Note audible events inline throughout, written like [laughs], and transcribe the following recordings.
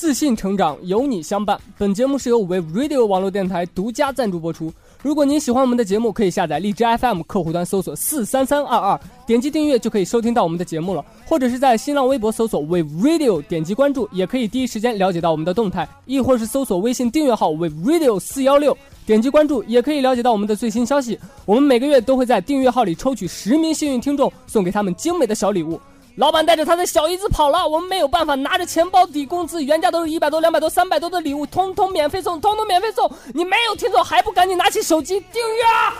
自信成长，有你相伴。本节目是由 Wave Radio 网络电台独家赞助播出。如果您喜欢我们的节目，可以下载荔枝 FM 客户端搜索四三三二二，点击订阅就可以收听到我们的节目了。或者是在新浪微博搜索 Wave Radio，点击关注，也可以第一时间了解到我们的动态。亦或是搜索微信订阅号 Wave Radio 四幺六，点击关注，也可以了解到我们的最新消息。我们每个月都会在订阅号里抽取十名幸运听众，送给他们精美的小礼物。老板带着他的小姨子跑了，我们没有办法拿着钱包抵工资，原价都是一百多、两百多、三百多的礼物，通通免费送，通通免费送。你没有听错，还不赶紧拿起手机订阅啊！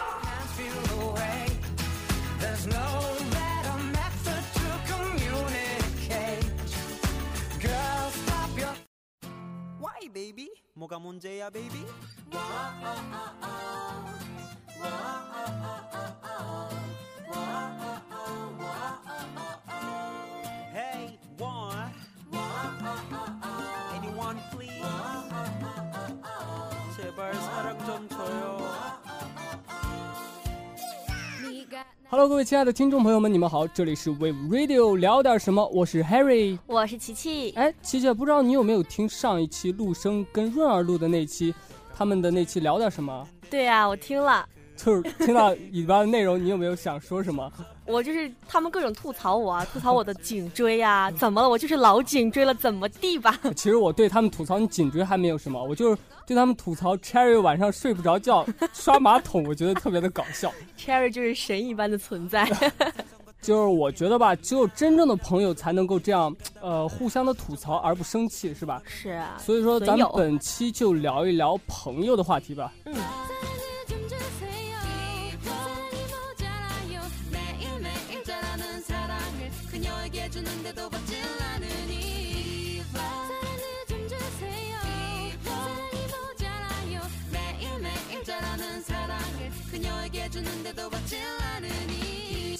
Hello，各位亲爱的听众朋友们，你们好，这里是 Wave Radio 聊点什么，我是 Harry。我是琪琪，哎，琪琪，不知道你有没有听上一期陆生跟润儿录的那期，他们的那期聊点什么？对呀、我听了，就是听到里边的内容，你有没有想说什么？[laughs] 我就是他们各种吐槽我啊，吐槽我的颈椎呀、怎么了？我就是老颈椎了，怎么地吧？其实我对他们吐槽你颈椎还没有什么，我就是对他们吐槽 Cherry 晚上睡不着觉刷马桶，我觉得特别的搞笑。[laughs] Cherry 就是神一般的存在，[laughs] 就是我觉得吧，只有真正的朋友才能够这样，呃，互相的吐槽而不生气，是吧？是啊，所以说，咱们本期就聊一聊朋友的话题吧。嗯，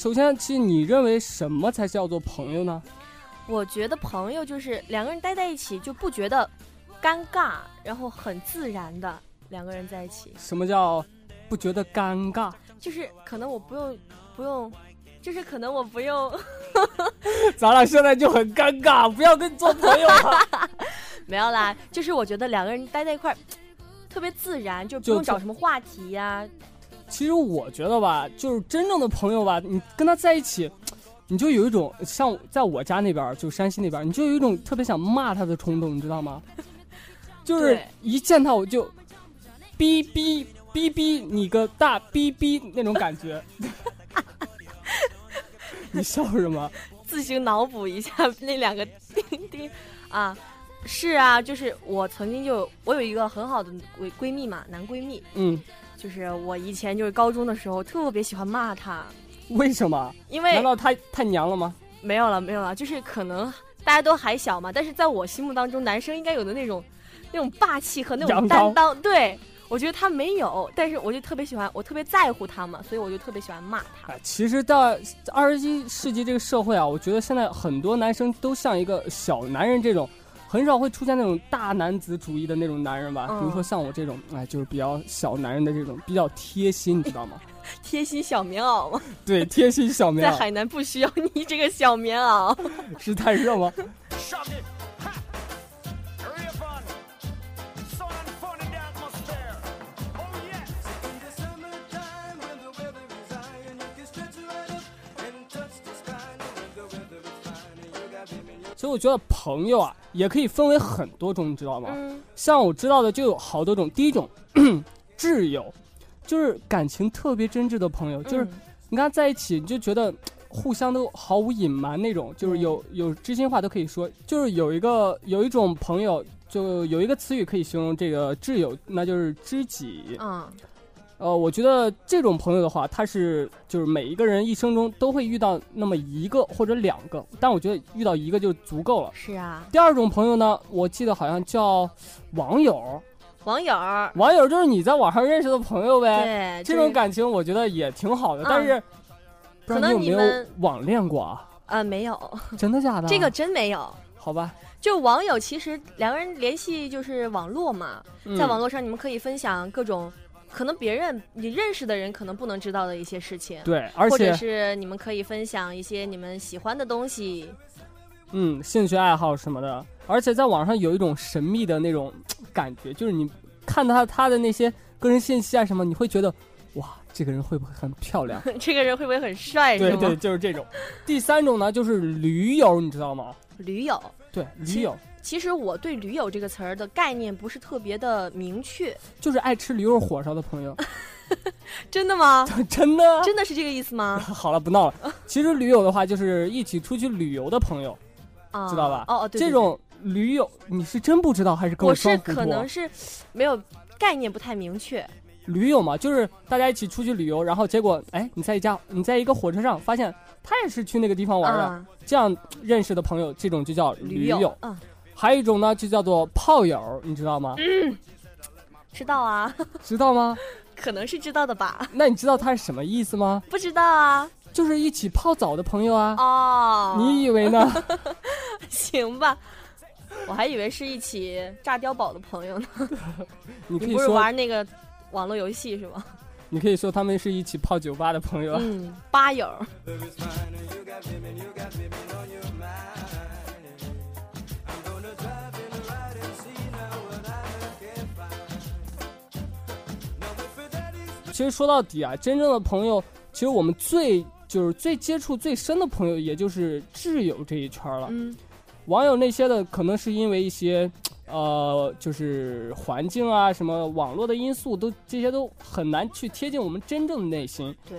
首先，其实你认为什么才叫做朋友呢？我觉得朋友就是两个人待在一起就不觉得尴尬，然后很自然的两个人在一起，什么叫不觉得尴尬？就是可能我不用不用，就是可能我不用。[laughs] [laughs] 咱俩现在就很尴尬，不要跟你做朋友了。[laughs] 没有啦，就是我觉得两个人待在一块儿，[tsk] 特别自然，就不用找什么话题呀、其实我觉得吧，就是真正的朋友吧，你跟他在一起，你就有一种像在我家那边儿，就山西那边儿，你就有一种特别想骂他的冲动，你知道吗？[laughs] 就是一见他我就哔哔哔哔，你个大哔哔那种感觉。[laughs] 你笑什么？自行脑补一下那两个钉钉啊。是啊，就是我曾经就我有一个很好的闺闺蜜嘛，男闺蜜，嗯，就是我以前就是高中的时候特别喜欢骂他，[laughs] 为什么？因为难道他太娘了吗？没有了没有了，就是可能大家都还小嘛，但是在我心目当中，男生应该有的那种那种霸气和那种担当，对我觉得他没有，但是我就特别喜欢，我特别在乎他嘛，所以我就特别喜欢骂他。哎，其实到二十一世纪这个社会啊，我觉得现在很多男生都像一个小男人这种，很少会出现那种大男子主义的那种男人吧。嗯比如说像我这种，哎，就是比较小男人的这种，比较贴心，你知道吗？[laughs] 贴心小棉袄吗，[laughs] 对，贴心小棉袄，在海南不需要你这个小棉袄。[laughs] 是太热吗.其实我觉得朋友啊，也可以分为很多种，你知道吗？嗯，像我知道的就有好多种。第一种，[clears throat] 挚友，就是感情特别真挚的朋友，就是嗯你跟他在一起，你就觉得互相都毫无隐瞒那种，就是有有知心话都可以说。就是有一个有一种朋友，就有一个词语可以形容这个挚友，那就是知己。嗯，呃，我觉得这种朋友的话，他是就是每一个人一生中都会遇到那么一个或者两个，但我觉得遇到一个就足够了。是啊，第二种朋友呢，我记得好像叫网友，网友，网友就是你在网上认识的朋友呗。对，这种感情我觉得也挺好的，嗯但是不知道可能你有没有你们网恋过啊？呃没有，[laughs] 真的假的？这个真没有。好吧，就网友其实两个人联系就是网络嘛，在网络络上你们可以分享各种可能别人你认识的人可能不能知道的一些事情，对，而或者且是你们可以分享一些你们喜欢的东西。嗯，兴趣爱好什么的，而且在网上有一种神秘的那种感觉，就是你看到他他的那些个人信息啊什么，你会觉得哇，这个人会不会很漂亮？[laughs] 这个人会不会很帅？对对，就是这种。第三种呢，就是驴友，你知道吗？驴友。对，驴友其实我对“驴友”这个词儿的概念不是特别的明确，就是爱吃驴肉火烧的朋友，[laughs] 真的吗？[laughs] 真的。真的是这个意思吗？[laughs] 好了，不闹了。其实驴友的话，就是一起出去旅游的朋友，啊，知道吧哦哦，对，对这种驴友你是真不知道，还是跟我是装糊涂啊？可能是没有概念不太明确。驴友嘛，就是大家一起出去旅游，然后结果哎，你在一家你在一个火车上发现他也是去那个地方玩的，啊，这样认识的朋友，这种就叫驴友。友，嗯，还有一种呢，就叫做炮友，你知道吗？知道啊，[laughs] 知道吗？可能是知道的吧？那你知道它是什么意思吗？不知道啊。就是一起泡澡的朋友啊。哦，你以为呢？[laughs] 行吧？我还以为是一起炸碉堡的朋友呢。[laughs] 你可以说，玩那个网络游戏是吗？你可以说他们是一起泡酒吧的朋友啊。嗯，吧友。其实说到底啊，真正的朋友，其实我们最就是最接触最深的朋友，也就是挚友这一圈了。嗯网友那些的，可能是因为一些，呃，就是环境啊，什么网络的因素，都这些都很难去贴近我们真正的内心。对，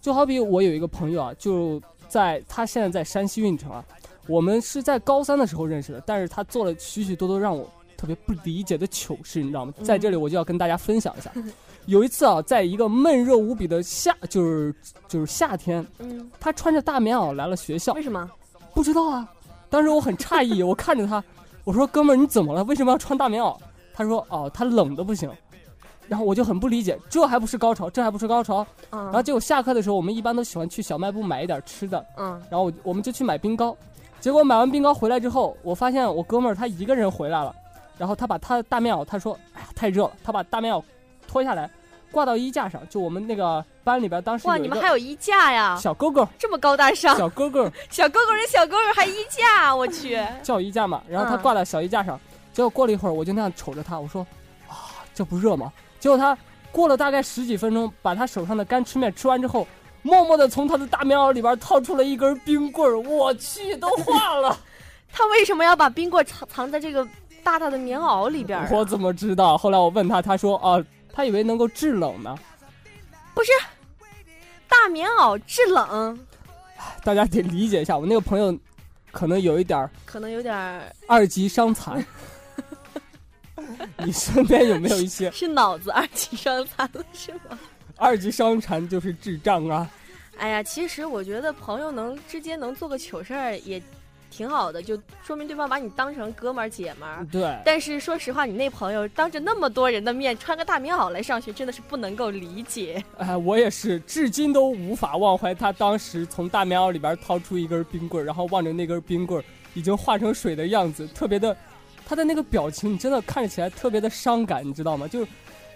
就好比我有一个朋友啊，就在他现在在山西运城啊，我们是在高三的时候认识的，但是他做了许许多多让我特别不理解的糗事，你知道吗？嗯在这里我就要跟大家分享一下。[laughs] 有一次啊，在一个闷热无比的夏，就是就是夏天，嗯，他穿着大棉袄来了学校为，什么？不知道啊。当时我很诧异，[laughs] 我看着他，我说：“哥们儿，你怎么了？为什么要穿大棉袄？”他说：“哦，他冷的不行。”然后我就很不理解，这还不是高潮，这还不是高潮。嗯，然后结果下课的时候，我们一般都喜欢去小卖部买一点吃的，嗯，然后我我们就去买冰糕。结果买完冰糕回来之后，我发现我哥们儿他一个人回来了，然后他把他的大棉袄，他说：“哎呀，太热了。”他把大棉袄脱下来，挂到衣架上。就我们那个班里边当时哇，你们还有衣架呀？小哥哥，这么高大上，小哥哥小哥哥人小哥哥还衣架，我去。叫衣架嘛，然后他嗯挂在小衣架上。结果过了一会儿，我就那样瞅着他，我说：“啊，这不热吗？”结果他过了大概十几分钟，把他手上的干吃面吃完之后，默默的从他的大棉袄里边掏出了一根冰棍儿。我去，都化了！[laughs] 他为什么要把冰棍藏藏在这个大大的棉袄里边啊？我怎么知道？后来我问他，他说：“啊，他以为能够制冷呢。不是大棉袄制冷，”大家得理解一下，我那个朋友可能有一点儿可能有点儿二级伤残。[laughs] 你身边有没有一些是脑子二级伤残了是吗？二级伤残就是智障啊？哎呀，其实我觉得朋友能之间能做个糗事儿也挺好的，就说明对方把你当成哥们儿姐们儿。对，但是说实话，你那朋友当着那么多人的面穿个大棉袄来上学，真的是不能够理解。哎，我也是，至今都无法忘怀他当时从大棉袄里边掏出一根冰棍儿，然后望着那根冰棍儿已经化成水的样子，特别的，他的那个表情，你真的看起来特别的伤感，你知道吗？就是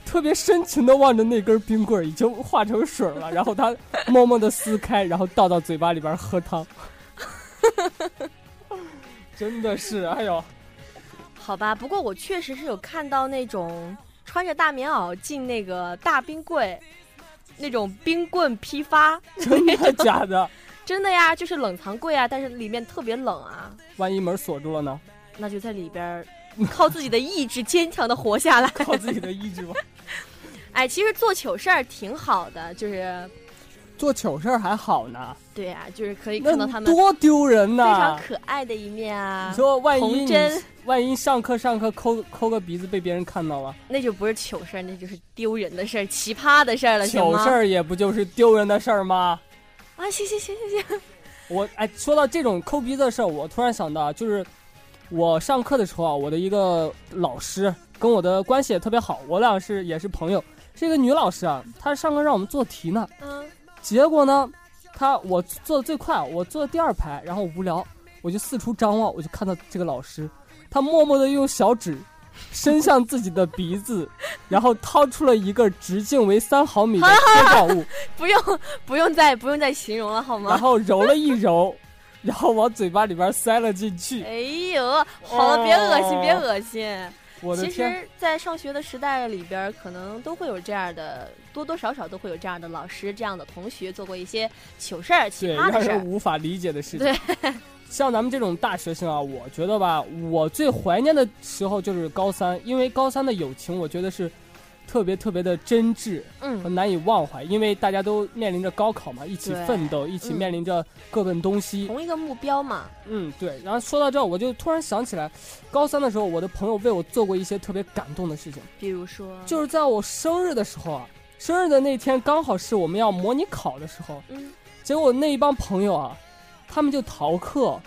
特别深情的望着那根冰棍儿已经化成水了，然后他 [laughs] 默默的撕开，然后倒到嘴巴里边喝汤。[laughs] 真的是，哎呦，好吧，不过我确实是有看到那种穿着大棉袄进那个大冰柜，那种冰棍批发，[laughs] 真的假的？[laughs] 真的呀，就是冷藏柜啊，但是里面特别冷啊，万一门锁住了呢？那就在里边儿靠自己的意志坚强的活下来。靠自己的意志吧。[laughs] 哎，其实做糗事儿挺好的，就是做糗事儿还好呢，对啊，就是可以看到他们多丢人呐非！常可爱的一面啊你。说万一你万一上课上课抠抠个鼻子被别人看到了，那就不是糗事儿，那就是丢人的事儿、奇葩的事儿了？糗事儿也不就是丢人的事儿吗？啊，行行行行行，[laughs] 我哎，说到这种抠鼻子的事儿，我突然想到啊，就是我上课的时候啊，我的一个老师跟我的关系也特别好，我俩是也是朋友，是一个女老师啊，她上课让我们做题呢，嗯，结果呢，他我坐的最快，我坐第二排，然后无聊，我就四处张望，我就看到这个老师，他默默的用小指伸向自己的鼻子，[laughs] 然后掏出了一个直径为三毫米的贴状物，不用不用再不用再形容了好吗然？后揉了一揉，然后往嘴巴里边塞了进去。哎呦，好了，别恶心，别恶心。其我的天，实，在上学的时代里边，可能都会有这样的，多多少少都会有这样的老师、这样的同学做过一些糗事儿、奇，葩的事儿。让人无法理解的事情。对，[laughs] 像咱们这种大学生啊，我觉得吧，我最怀念的时候就是高三，因为高三的友情，我觉得是特别特别的真挚和嗯，难以忘怀，因为大家都面临着高考嘛，一起奋斗，一起嗯面临着各奔东西。同一个目标嘛。嗯，对。然后说到这儿，我就突然想起来，高三的时候，我的朋友为我做过一些特别感动的事情，比如说，就是在我生日的时候啊，生日的那天刚好是我们要模拟考的时候，嗯，结果那一帮朋友啊，他们就逃课，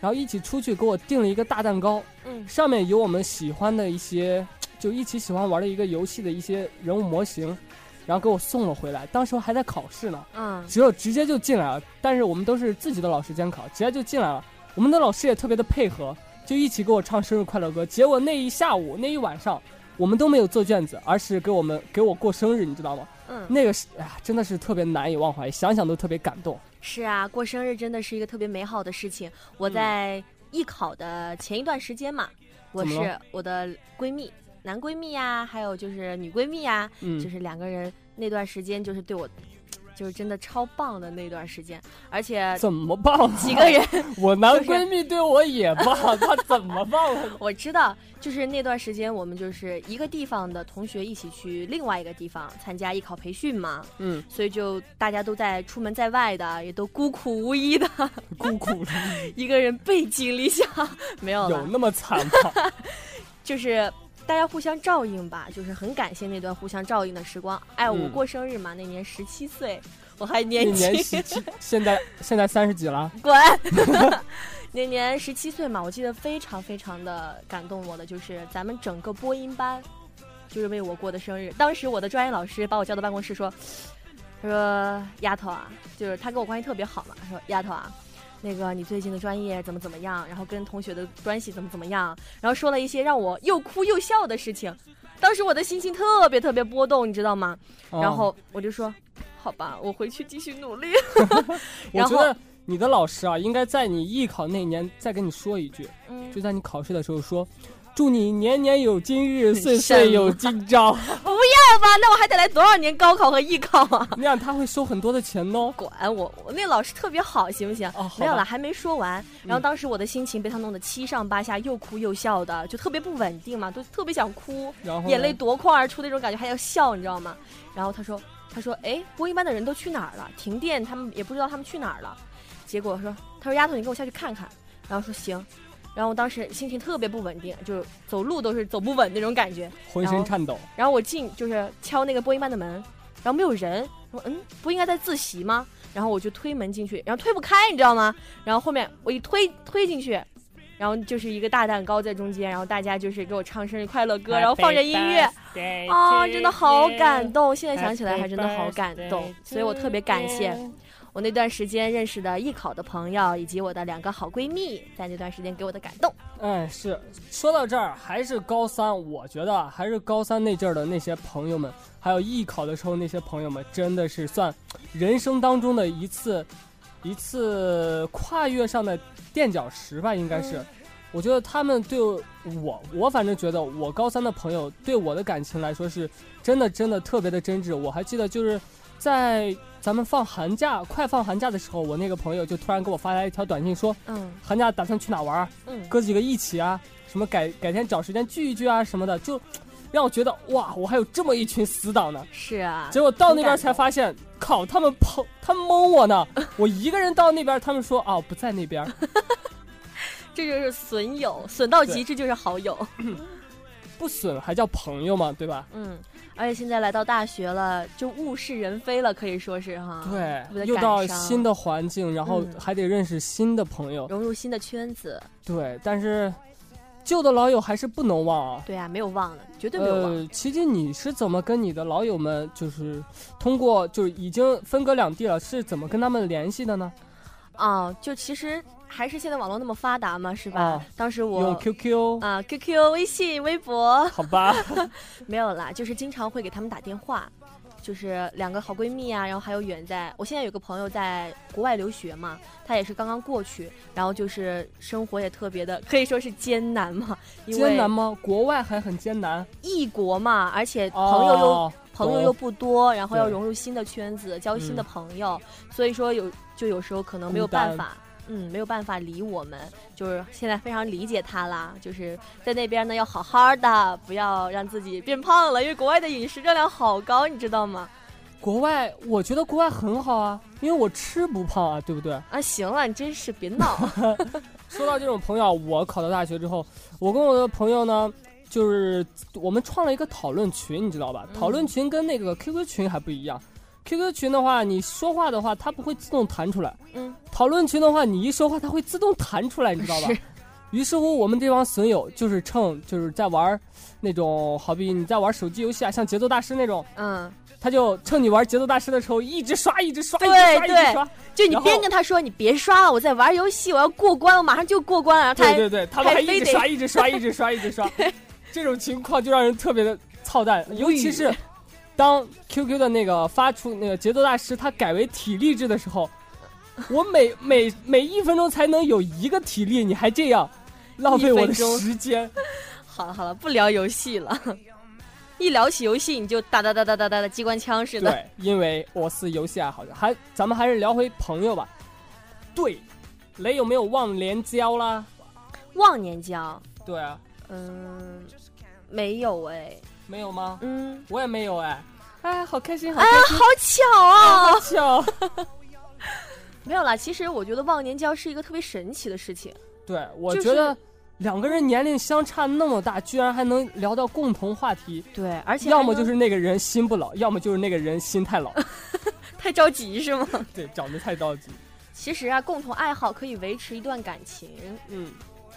然后一起出去给我订了一个大蛋糕，嗯上面有我们喜欢的一些，就一起喜欢玩的一个游戏的一些人物模型，然后给我送了回来。当时我还在考试呢，嗯，只有直接就进来了，但是我们都是自己的老师监考，直接就进来了。我们的老师也特别的配合，就一起给我唱生日快乐歌。结果那一下午那一晚上，我们都没有做卷子，而是给我们给我过生日，你知道吗？嗯，那个是哎呀，真的是特别难以忘怀，想想都特别感动。是啊，过生日真的是一个特别美好的事情。我在艺考的前一段时间嘛，我是我的闺蜜，男闺蜜呀，还有就是女闺蜜呀，嗯，就是两个人那段时间就是对我，就是真的超棒的那段时间，而且怎么棒、啊？几个人我男闺蜜对我也棒，他怎么棒了？[laughs] 我知道，就是那段时间我们就是一个地方的同学一起去另外一个地方参加艺考培训嘛，嗯，所以就大家都在出门在外的，也都孤苦无依的，[laughs] 孤苦了，一个人背井离乡，没有，有那么惨吗？[laughs] 就是。大家互相照应吧，就是很感谢那段互相照应的时光。哎，我嗯过生日嘛，那年十七岁，我还年轻，年十七，[laughs] 现在现在三十几了。滚！[laughs] 那年十七岁嘛，我记得非常非常的感动我的，就是咱们整个播音班，就是为我过的生日。当时我的专业老师把我叫到办公室说：“他说丫头啊，就是他跟我关系特别好嘛，他说丫头啊。”那个，你最近的专业怎么怎么样？然后跟同学的关系怎么怎么样？然后说了一些让我又哭又笑的事情。当时我的心情特别特别波动，你知道吗？然哦后我就说，好吧，我回去继续努力。[laughs] 我然后觉得你的老师啊，应该在你艺考那年再跟你说一句，嗯，就在你考试的时候说，祝你年年有今日，[laughs] 岁岁有今朝。[laughs] 那我还得来多少年高考和艺考啊？那样他会收很多的钱哦。[laughs] 管我，我那老师特别好，行不行？哦，没有了，还没说完。然后嗯当时我的心情被他弄得七上八下，又哭又笑的，就特别不稳定嘛，都特别想哭，然后眼泪夺眶而出那种感觉，还要笑，你知道吗？然后他说，他说，哎，播音班的人都去哪儿了？停电，他们也不知道他们去哪儿了。结果说，他说丫头，你跟我下去看看。然后说行。然后我当时心情特别不稳定，就走路都是走不稳那种感觉。浑身颤抖。然后我进就是敲那个播音班的门，然后没有人，我说嗯，不应该在自习吗？然后我就推门进去，然后推不开，你知道吗？然后后面我一推推进去，然后就是一个大蛋糕在中间，然后大家就是给我唱生日快乐歌，然后放着音乐，啊，真的好感动！现在想起来还真的好感动，所以我特别感谢我那段时间认识的艺考的朋友，以及我的两个好闺蜜，在那段时间给我的感动。哎，是说到这儿，还是高三，我觉得啊还是高三那阵儿的那些朋友们，还有艺考的时候那些朋友们，真的是算人生当中的一次一次跨越上的垫脚石吧，应该是。嗯我觉得他们对我，我反正觉得我高三的朋友对我的感情来说是真的真的特别的真挚。我还记得就是在咱们放寒假快放寒假的时候，我那个朋友就突然给我发来一条短信说，嗯寒假打算去哪玩儿？嗯，哥几个一起啊，什么改改天找时间聚一聚啊什么的，就让我觉得哇，我还有这么一群死党呢。是啊。结果到那边才发现，靠，他们捧他们蒙我呢。[laughs] 我一个人到那边，他们说啊不在那边。[laughs] 这就是损友，损到极致就是好友。[clears throat] 不损还叫朋友嘛，对吧？嗯，而且现在来到大学了，就物是人非了，可以说是哈。对，又到新的环境，然后嗯还得认识新的朋友。融入新的圈子，对，但是旧的老友还是不能忘啊。对啊，没有忘的，绝对没有忘。呃，琪琪，你是怎么跟你的老友们，就是通过就是已经分隔两地了，是怎么跟他们联系的呢？啊，就其实还是现在网络那么发达嘛，是吧？啊当时我用 QQ，、啊，QQ、微信、微博好吧？[laughs] 没有啦，就是经常会给他们打电话。就是两个好闺蜜啊，然后还有远在，我现在有个朋友在国外留学嘛，她也是刚刚过去，然后就是生活也特别的可以说是艰难嘛，[laughs] 因为艰难吗？国外还很艰难。异国嘛，而且朋友又、哦朋友又不多，然后要融入新的圈子，交新的嗯朋友，所以说有就有时候可能没有办法。嗯，没有办法理我们，就是现在非常理解他啦。就是在那边呢，要好好的，不要让自己变胖了，因为国外的饮食热量好高，你知道吗？国外，我觉得国外很好啊，因为我吃不胖啊，对不对？啊，行了，你真是别闹。[laughs] 说到这种朋友啊，我考到大学之后，我跟我的朋友呢，就是我们创了一个讨论群，你知道吧？嗯讨论群跟那个 QQ 群还不一样。QQ 群的话，你说话的话，它不会自动弹出来；嗯，讨论群的话，你一说话，它会自动弹出来，你知道吧是？[laughs] 于是乎，我们这帮损友就是趁就是在玩那种，好比你在玩手机游戏啊，像节奏大师那种，嗯，他就趁你玩节奏大师的时候，一直刷，一直刷，一直刷，一直刷。就你边跟他说你别刷了，我在玩游戏，我要过关，我马上就过关了，他对对对，他们还一直刷，一直刷，一直刷，一直刷。[laughs] 这种情况就让人特别的操蛋，尤其是当 QQ 的那个发出那个节奏大师他改为体力制的时候，我每 [laughs] 每每一分钟才能有一个体力，你还这样浪费我的时间。[laughs] 好了好了，不聊游戏了。[laughs] 一聊起游戏，你就哒哒哒哒哒哒的机关枪似的。对，因为我是游戏爱好者，还咱们还是聊回朋友吧。对，雷有没有忘年交啦？忘年交，对啊，嗯，没有哎，没有吗？嗯，我也没有哎。哎，好开心，好哎呀，开心，好巧啊！好巧。没有啦，其实我觉得忘年交是一个特别神奇的事情。对，我就是觉得两个人年龄相差那么大，居然还能聊到共同话题，对，而且要么就是那个人心不老，要么就是那个人心太老。[laughs] 太着急是吗？[laughs] 对，长得太着急。其实啊，共同爱好可以维持一段感情。嗯，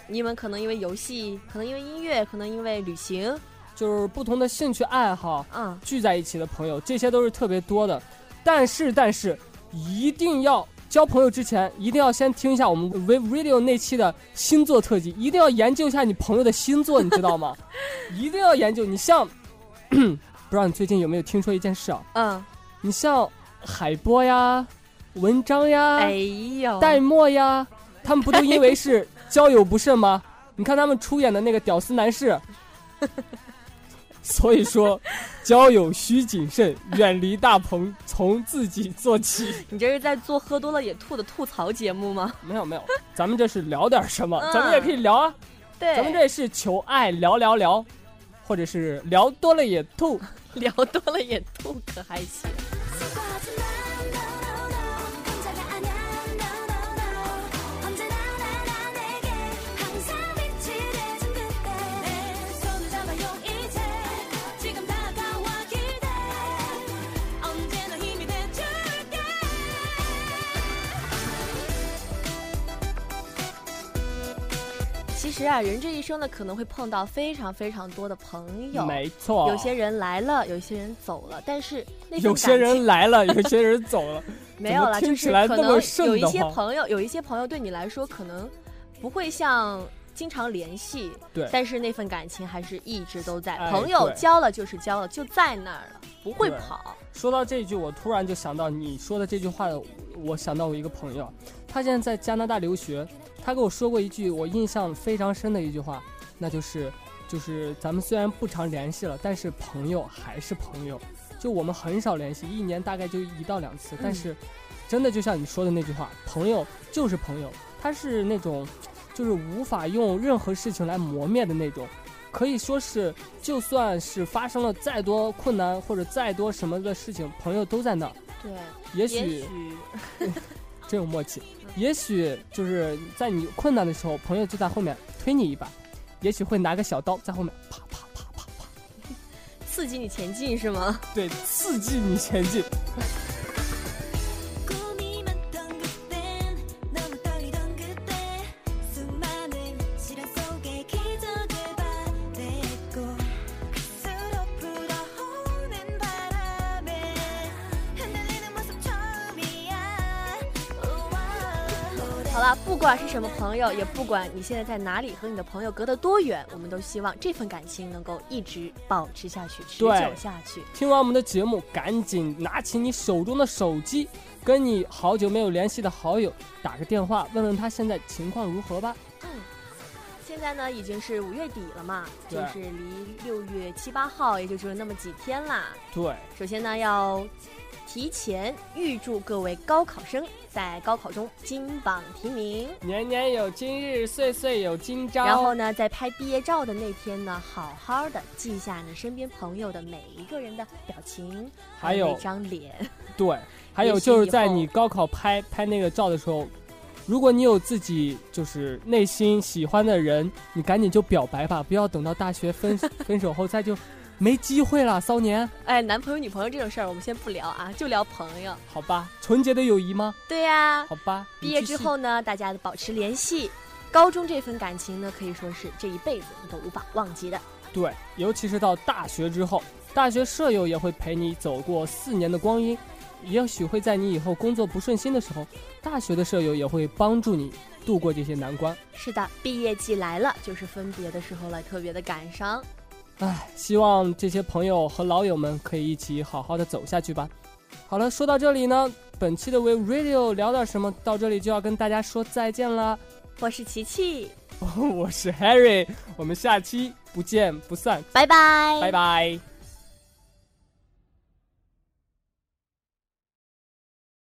你们可能因为游戏，可能因为音乐，可能因为旅行，就是不同的兴趣爱好嗯，聚在一起的朋友，这些都是特别多的。但是，但是一定要交朋友之前，一定要先听一下我们 We Radio 那期的星座特辑，一定要研究一下你朋友的星座，你知道吗？[laughs] 一定要研究。你像，[clears throat] 不知道你最近有没有听说一件事啊？嗯，你像海波呀、文章呀、哎呦，戴墨呀，他们不都因为是交友不慎吗？你看他们出演的那个屌丝男士，[laughs] 所以说交友需谨慎，远离大鹏，从自己做起。[laughs] 你这是在做喝多了也吐的吐槽节目吗？没有没有，咱们这是聊点什么？嗯咱们也可以聊啊，对，咱们这是求爱聊聊聊，或者是聊多了也吐。[laughs] 聊多了也吐，可还行。实啊，人这一生呢，可能会碰到非常非常多的朋友，没错，有些人来了，有些人走了，但是那份有些人来了，有些人走了。[laughs] 没有了，就是可能有一些朋友，有一些朋友对你来说可能不会像经常联系，对但是那份感情还是一直都在。哎朋友交了就是交了，就在那儿了，不会跑。说到这句，我突然就想到你说的这句话，我想到我一个朋友，他现在在加拿大留学，他跟我说过一句我印象非常深的一句话，那就是，就是咱们虽然不常联系了，但是朋友还是朋友，就我们很少联系，一年大概就一到两次，但是真的就像你说的那句话，朋友就是朋友，他是那种，就是无法用任何事情来磨灭的那种。可以说是，就算是发生了再多困难或者再多什么的事情，朋友都在那儿。对，也许 [laughs] 真有默契，也许就是在你困难的时候，朋友就在后面推你一把，也许会拿个小刀在后面啪啪啪啪啪，[laughs] 刺激你前进是吗？[laughs] 对，刺激你前进。好了，不管是什么朋友，也不管你现在在哪里，和你的朋友隔得多远，我们都希望这份感情能够一直保持下去，持久下去。听完我们的节目，赶紧拿起你手中的手机，跟你好久没有联系的好友打个电话，问问他现在情况如何吧。嗯，现在呢已经是五月底了嘛，就是离六月七八号也就只有那么几天啦。对，首先呢，要提前预祝各位高考生在高考中金榜题名。年年有今日，岁岁有今朝。然后呢，在拍毕业照的那天呢，好好的记下你身边朋友的每一个人的表情，还有那张脸。对，还有就是在你高考拍拍那个照的时候，如果你有自己就是内心喜欢的人，你赶紧就表白吧，不要等到大学分 [laughs] 分手后再就没机会了，骚年。哎，男朋友女朋友这种事儿我们先不聊啊，[laughs] 就聊朋友。好吧，纯洁的友谊吗？对呀、好吧，毕业之后呢，大家保持联系。高中这份感情呢，可以说是这一辈子你都无法忘记的。对，尤其是到大学之后，大学舍友也会陪你走过四年的光阴，也许会在你以后工作不顺心的时候，大学的舍友也会帮助你度过这些难关。是的，毕业季来了，就是分别的时候了，特别的感伤。唉，希望这些朋友和老友们可以一起好好的走下去吧。好了，说到这里呢，本期的 We Radio 聊点什么，到这里就要跟大家说再见了。我是琪琪，[laughs] 我是 Harry，我们下期不见不散，拜拜，拜拜。